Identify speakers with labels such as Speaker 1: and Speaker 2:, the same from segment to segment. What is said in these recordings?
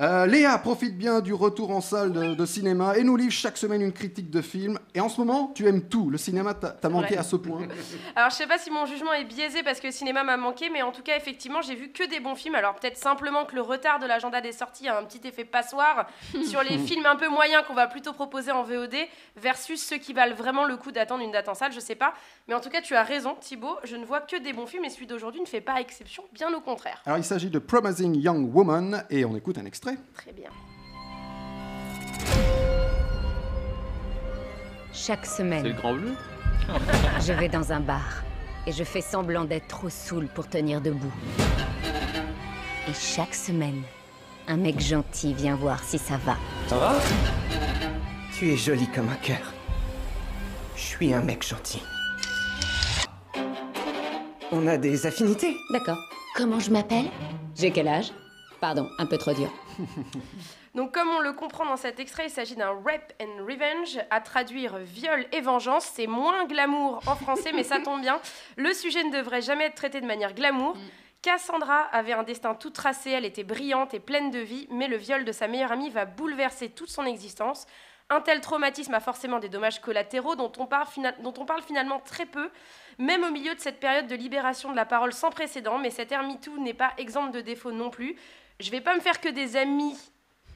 Speaker 1: Euh, Léa profite bien du retour en salle de, de cinéma et nous livre chaque semaine une critique de film. Et en ce moment, tu aimes tout. Le cinéma t'a manqué à ce point.
Speaker 2: Alors, je sais pas si mon jugement est biaisé parce que le cinéma m'a manqué, mais en tout cas, effectivement, j'ai vu que des bons films. Alors, peut-être simplement que le retard de l'agenda des sorties a un petit effet passoire sur les films un peu moyens qu'on va plutôt proposer en VOD versus ceux qui valent vraiment le coup d'attendre une date en salle, je sais pas. Mais en tout cas, tu as raison, Thibaut. Je ne vois que des bons films et celui d'aujourd'hui ne fait pas exception, bien au contraire.
Speaker 1: Alors, il s'agit de Promising Young Woman et on écoute un extrait.
Speaker 2: Très bien.
Speaker 3: Chaque
Speaker 4: C'est le
Speaker 3: semaine,
Speaker 4: grand bleu
Speaker 3: je vais dans un bar et je fais semblant d'être trop saoul pour tenir debout. Et chaque semaine, un mec gentil vient voir si ça va.
Speaker 5: Ça va? Tu es jolie comme un cœur. Je suis un mec gentil. On a des affinités
Speaker 3: D'accord. Comment je m'appelle? J'ai quel âge? Pardon, un peu trop dur.
Speaker 2: Donc, comme on le comprend dans cet extrait, il s'agit d'un rape and revenge, à traduire viol et vengeance. C'est moins glamour en français, mais ça tombe bien. Le sujet ne devrait jamais être traité de manière glamour. Cassandra avait un destin tout tracé, elle était brillante et pleine de vie, mais le viol de sa meilleure amie va bouleverser toute son existence. Un tel traumatisme a forcément des dommages collatéraux dont on, parle fina- dont on parle finalement très peu, même au milieu de cette période de libération de la parole sans précédent, mais cette ère MeToo n'est pas exempte de défauts non plus. Je vais pas me faire que des amis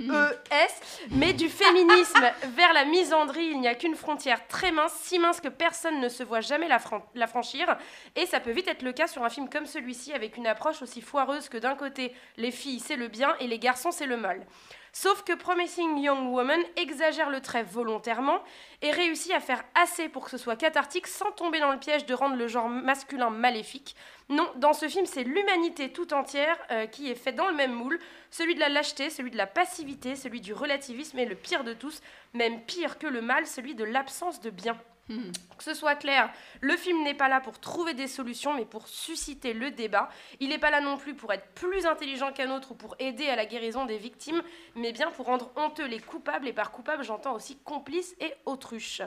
Speaker 2: ES, mais du féminisme vers la misandrie, il n'y a qu'une frontière très mince, si mince que personne ne se voit jamais la, fran- la franchir. Et ça peut vite être le cas sur un film comme celui-ci, avec une approche aussi foireuse que d'un côté, les filles c'est le bien et les garçons c'est le mal. Sauf que Promising Young Woman exagère le trait volontairement et réussit à faire assez pour que ce soit cathartique sans tomber dans le piège de rendre le genre masculin maléfique. Non, dans ce film, c'est l'humanité tout entière euh, qui est faite dans le même moule, celui de la lâcheté, celui de la passivité, celui du relativisme et le pire de tous, même pire que le mal, celui de l'absence de bien. Que ce soit clair, le film n'est pas là pour trouver des solutions, mais pour susciter le débat. Il n'est pas là non plus pour être plus intelligent qu'un autre ou pour aider à la guérison des victimes, mais bien pour rendre honteux les coupables, et par coupables j'entends aussi complices et autruches.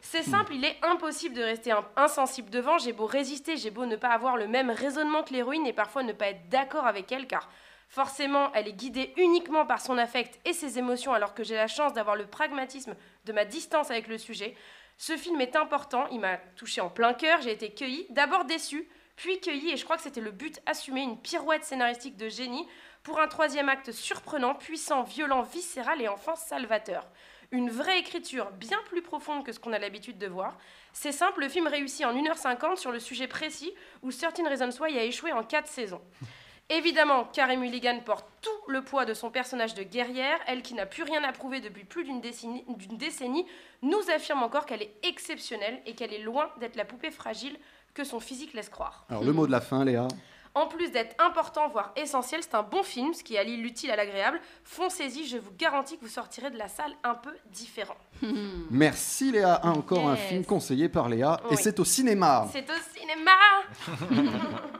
Speaker 2: C'est simple, il est impossible de rester insensible devant. J'ai beau résister, j'ai beau ne pas avoir le même raisonnement que l'héroïne et parfois ne pas être d'accord avec elle, car forcément, elle est guidée uniquement par son affect et ses émotions, alors que j'ai la chance d'avoir le pragmatisme de ma distance avec le sujet. Ce film est important, il m'a touché en plein cœur, j'ai été cueillie, d'abord déçue, puis cueillie, et je crois que c'était le but assumé, une pirouette scénaristique de génie pour un troisième acte surprenant, puissant, violent, viscéral et enfin salvateur. Une vraie écriture bien plus profonde que ce qu'on a l'habitude de voir. C'est simple, le film réussit en 1h50 sur le sujet précis où Certain Reasons Why a échoué en 4 saisons. Évidemment, Carey Mulligan porte tout le poids de son personnage de guerrière. Elle, qui n'a plus rien à prouver depuis plus d'une décennie, nous affirme encore qu'elle est exceptionnelle et qu'elle est loin d'être la poupée fragile que son physique laisse croire.
Speaker 1: Alors, le mot de la fin, Léa?
Speaker 2: En plus d'être important, voire essentiel, c'est un bon film, ce qui allie l'utile à l'agréable. Foncez-y, je vous garantis que vous sortirez de la salle un peu différent.
Speaker 1: Merci Léa. Encore un film conseillé par Léa. Et c'est au cinéma.
Speaker 2: C'est au cinéma